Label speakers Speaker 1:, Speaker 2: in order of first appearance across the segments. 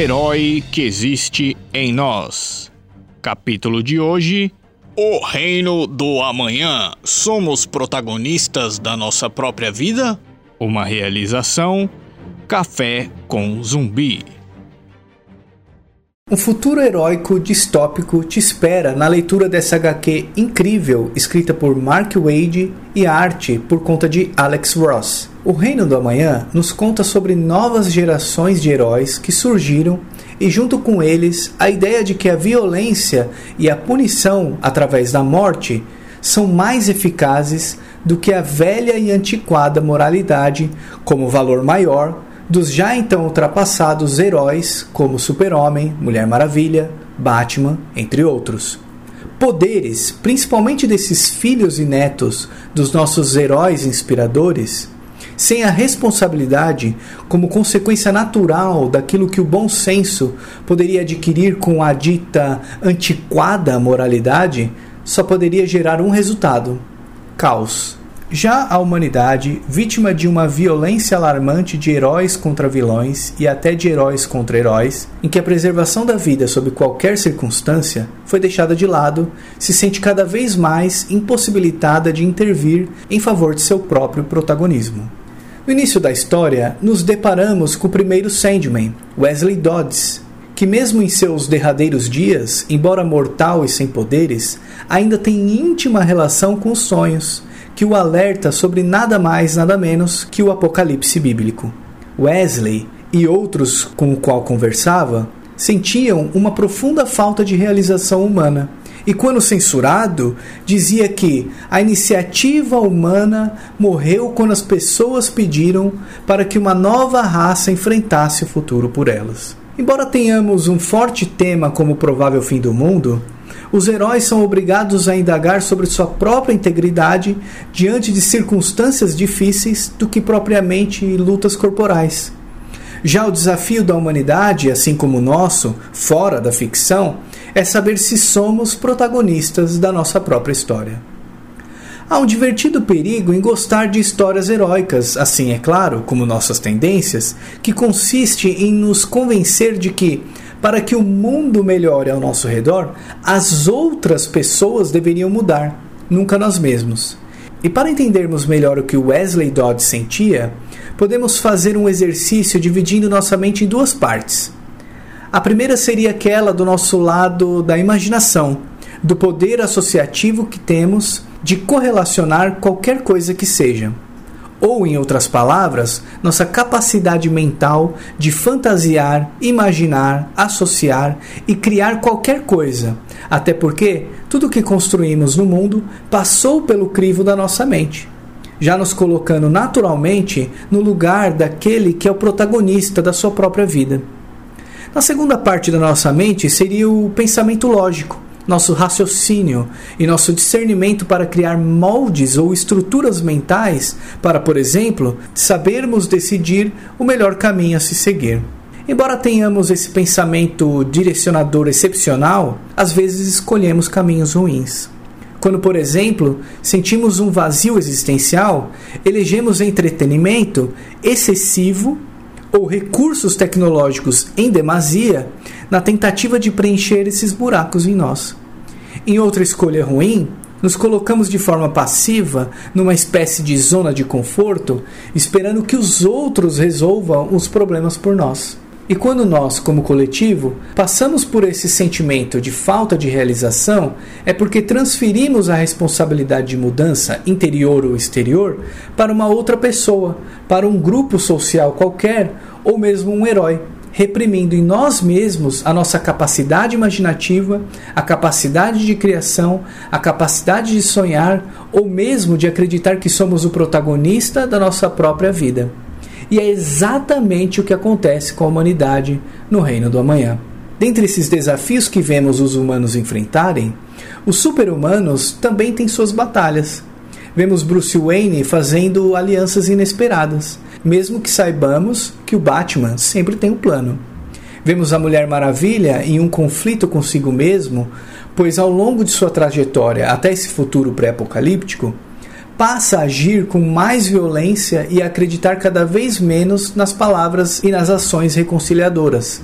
Speaker 1: herói que existe em nós. Capítulo de hoje: O Reino do Amanhã. Somos protagonistas da nossa própria vida? Uma realização: Café com Zumbi.
Speaker 2: Um futuro heróico distópico te espera na leitura dessa HQ incrível, escrita por Mark Wade e arte por conta de Alex Ross. O Reino do Amanhã nos conta sobre novas gerações de heróis que surgiram e, junto com eles, a ideia de que a violência e a punição através da morte são mais eficazes do que a velha e antiquada moralidade como valor maior dos já então ultrapassados heróis como Super-Homem, Mulher Maravilha, Batman, entre outros. Poderes, principalmente desses filhos e netos dos nossos heróis inspiradores, sem a responsabilidade como consequência natural daquilo que o bom senso poderia adquirir com a dita antiquada moralidade, só poderia gerar um resultado: caos. Já a humanidade, vítima de uma violência alarmante de heróis contra vilões e até de heróis contra heróis, em que a preservação da vida sob qualquer circunstância foi deixada de lado, se sente cada vez mais impossibilitada de intervir em favor de seu próprio protagonismo. No início da história, nos deparamos com o primeiro Sandman, Wesley Dodds, que, mesmo em seus derradeiros dias, embora mortal e sem poderes, ainda tem íntima relação com os sonhos que o alerta sobre nada mais, nada menos que o apocalipse bíblico. Wesley e outros com o qual conversava sentiam uma profunda falta de realização humana. E quando censurado, dizia que a iniciativa humana morreu quando as pessoas pediram para que uma nova raça enfrentasse o futuro por elas. Embora tenhamos um forte tema como o provável fim do mundo, os heróis são obrigados a indagar sobre sua própria integridade diante de circunstâncias difíceis do que propriamente lutas corporais. Já o desafio da humanidade, assim como o nosso, fora da ficção, é saber se somos protagonistas da nossa própria história. Há um divertido perigo em gostar de histórias heróicas, assim é claro, como nossas tendências, que consiste em nos convencer de que para que o mundo melhore ao nosso redor, as outras pessoas deveriam mudar, nunca nós mesmos. E para entendermos melhor o que Wesley Dodds sentia, podemos fazer um exercício dividindo nossa mente em duas partes. A primeira seria aquela do nosso lado da imaginação, do poder associativo que temos de correlacionar qualquer coisa que seja ou, em outras palavras, nossa capacidade mental de fantasiar, imaginar, associar e criar qualquer coisa. Até porque tudo que construímos no mundo passou pelo crivo da nossa mente, já nos colocando naturalmente no lugar daquele que é o protagonista da sua própria vida. Na segunda parte da nossa mente seria o pensamento lógico nosso raciocínio e nosso discernimento para criar moldes ou estruturas mentais para, por exemplo, sabermos decidir o melhor caminho a se seguir. Embora tenhamos esse pensamento direcionador excepcional, às vezes escolhemos caminhos ruins. Quando, por exemplo, sentimos um vazio existencial, elegemos entretenimento excessivo ou recursos tecnológicos em demasia na tentativa de preencher esses buracos em nós. Em outra escolha ruim, nos colocamos de forma passiva numa espécie de zona de conforto, esperando que os outros resolvam os problemas por nós. E quando nós, como coletivo, passamos por esse sentimento de falta de realização, é porque transferimos a responsabilidade de mudança, interior ou exterior, para uma outra pessoa, para um grupo social qualquer ou mesmo um herói reprimindo em nós mesmos a nossa capacidade imaginativa, a capacidade de criação, a capacidade de sonhar ou mesmo de acreditar que somos o protagonista da nossa própria vida. E é exatamente o que acontece com a humanidade no reino do amanhã. Dentre esses desafios que vemos os humanos enfrentarem, os super-humanos também têm suas batalhas. Vemos Bruce Wayne fazendo alianças inesperadas mesmo que saibamos que o Batman sempre tem um plano. Vemos a Mulher Maravilha em um conflito consigo mesmo, pois ao longo de sua trajetória até esse futuro pré-apocalíptico, passa a agir com mais violência e a acreditar cada vez menos nas palavras e nas ações reconciliadoras.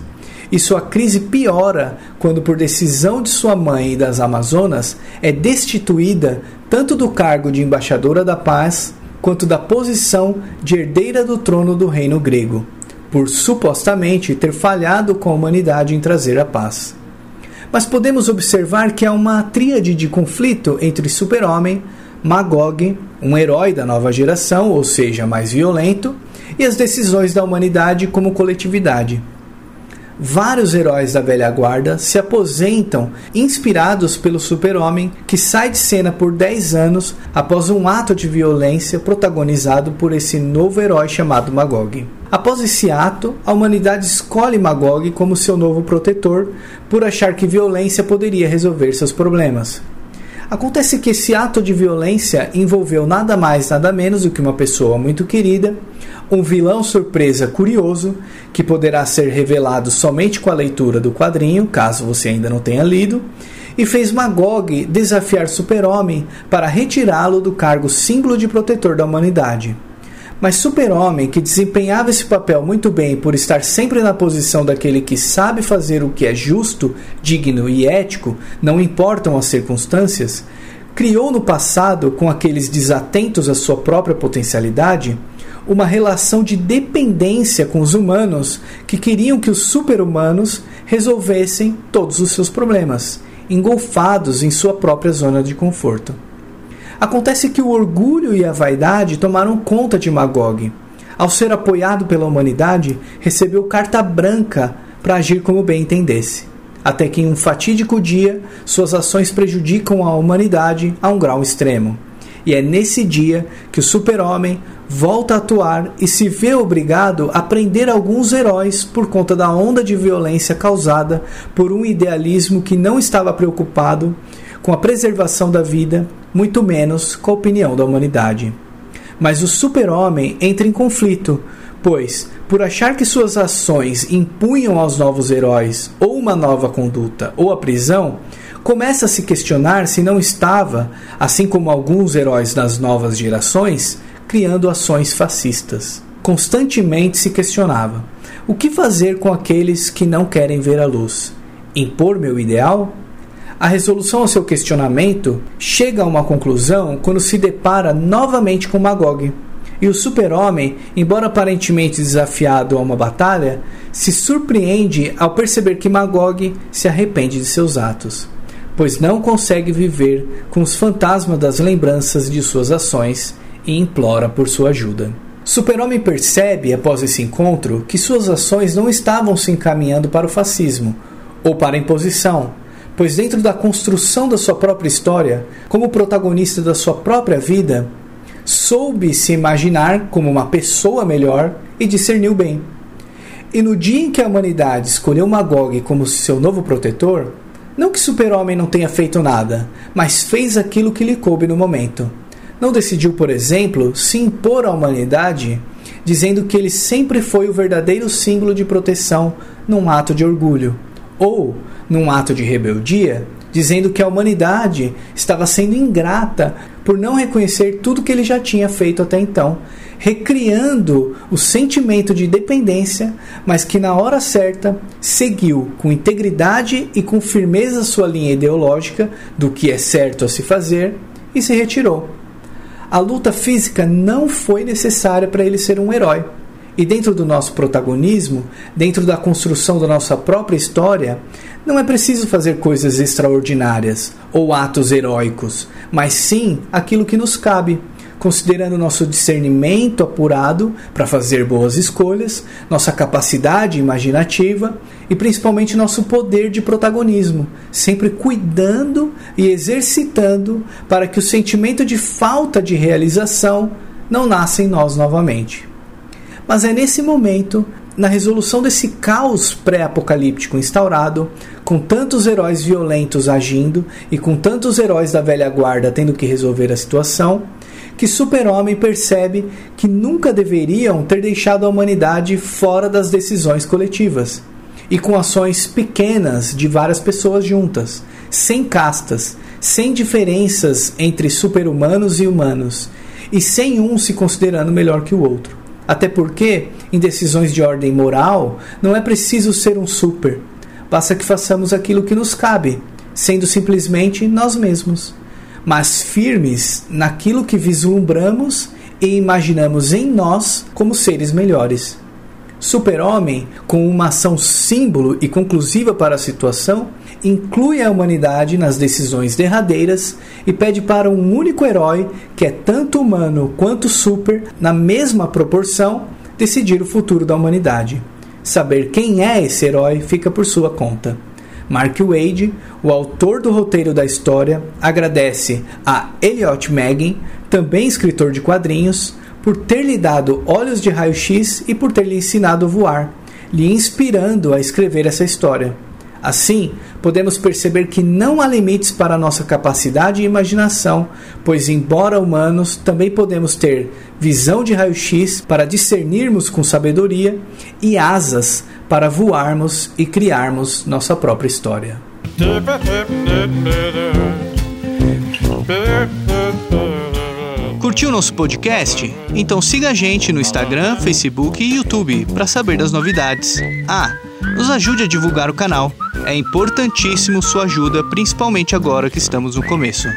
Speaker 2: e sua crise piora quando, por decisão de sua mãe e das Amazonas, é destituída tanto do cargo de embaixadora da paz quanto da posição de herdeira do trono do reino grego, por supostamente ter falhado com a humanidade em trazer a paz. Mas podemos observar que há uma tríade de conflito entre Super-Homem, Magog, um herói da nova geração, ou seja, mais violento, e as decisões da humanidade como coletividade. Vários heróis da velha guarda se aposentam inspirados pelo super-homem que sai de cena por 10 anos após um ato de violência protagonizado por esse novo herói chamado Magog. Após esse ato, a humanidade escolhe Magog como seu novo protetor por achar que violência poderia resolver seus problemas. Acontece que esse ato de violência envolveu nada mais, nada menos do que uma pessoa muito querida, um vilão surpresa curioso, que poderá ser revelado somente com a leitura do quadrinho, caso você ainda não tenha lido, e fez Magog desafiar Super-Homem para retirá-lo do cargo símbolo de protetor da humanidade. Mas Super-Homem, que desempenhava esse papel muito bem por estar sempre na posição daquele que sabe fazer o que é justo, digno e ético, não importam as circunstâncias, criou no passado, com aqueles desatentos à sua própria potencialidade, uma relação de dependência com os humanos que queriam que os super-humanos resolvessem todos os seus problemas, engolfados em sua própria zona de conforto. Acontece que o orgulho e a vaidade tomaram conta de Magog. Ao ser apoiado pela humanidade, recebeu carta branca para agir como bem entendesse. Até que em um fatídico dia, suas ações prejudicam a humanidade a um grau extremo. E é nesse dia que o super-homem volta a atuar e se vê obrigado a prender alguns heróis por conta da onda de violência causada por um idealismo que não estava preocupado com a preservação da vida, muito menos com a opinião da humanidade. Mas o super-homem entra em conflito, pois, por achar que suas ações impunham aos novos heróis ou uma nova conduta ou a prisão, começa a se questionar se não estava, assim como alguns heróis das novas gerações, criando ações fascistas. Constantemente se questionava: o que fazer com aqueles que não querem ver a luz? Impor meu ideal? A resolução ao seu questionamento chega a uma conclusão quando se depara novamente com Magog. E o super-homem, embora aparentemente desafiado a uma batalha, se surpreende ao perceber que Magog se arrepende de seus atos pois não consegue viver com os fantasmas das lembranças de suas ações e implora por sua ajuda. Super-Homem percebe, após esse encontro, que suas ações não estavam se encaminhando para o fascismo ou para a imposição, pois, dentro da construção da sua própria história, como protagonista da sua própria vida, soube se imaginar como uma pessoa melhor e discerniu bem. E no dia em que a humanidade escolheu Magog como seu novo protetor, não que Super-Homem não tenha feito nada, mas fez aquilo que lhe coube no momento. Não decidiu, por exemplo, se impor à humanidade, dizendo que ele sempre foi o verdadeiro símbolo de proteção num ato de orgulho, ou, num ato de rebeldia, dizendo que a humanidade estava sendo ingrata por não reconhecer tudo que ele já tinha feito até então, recriando o sentimento de dependência, mas que na hora certa seguiu com integridade e com firmeza sua linha ideológica do que é certo a se fazer e se retirou. A luta física não foi necessária para ele ser um herói. E dentro do nosso protagonismo, dentro da construção da nossa própria história, não é preciso fazer coisas extraordinárias ou atos heróicos, mas sim aquilo que nos cabe, considerando nosso discernimento apurado para fazer boas escolhas, nossa capacidade imaginativa e principalmente nosso poder de protagonismo, sempre cuidando e exercitando para que o sentimento de falta de realização não nasça em nós novamente. Mas é nesse momento na resolução desse caos pré-apocalíptico instaurado, com tantos heróis violentos agindo e com tantos heróis da velha guarda tendo que resolver a situação, que Super-Homem percebe que nunca deveriam ter deixado a humanidade fora das decisões coletivas e com ações pequenas de várias pessoas juntas, sem castas, sem diferenças entre super-humanos e humanos, e sem um se considerando melhor que o outro. Até porque, em decisões de ordem moral, não é preciso ser um super. Basta que façamos aquilo que nos cabe, sendo simplesmente nós mesmos, mas firmes naquilo que vislumbramos e imaginamos em nós como seres melhores. Super-Homem, com uma ação símbolo e conclusiva para a situação, inclui a humanidade nas decisões derradeiras e pede para um único herói, que é tanto humano quanto super, na mesma proporção, decidir o futuro da humanidade. Saber quem é esse herói fica por sua conta. Mark Wade, o autor do roteiro da história, agradece a Elliot Megan, também escritor de quadrinhos, por ter lhe dado olhos de raio-x e por ter lhe ensinado a voar, lhe inspirando a escrever essa história. Assim, podemos perceber que não há limites para nossa capacidade e imaginação, pois, embora humanos, também podemos ter visão de raio-x para discernirmos com sabedoria e asas para voarmos e criarmos nossa própria história.
Speaker 1: Curtiu nosso podcast? Então siga a gente no Instagram, Facebook e YouTube para saber das novidades. Ah, nos ajude a divulgar o canal. É importantíssimo sua ajuda, principalmente agora que estamos no começo.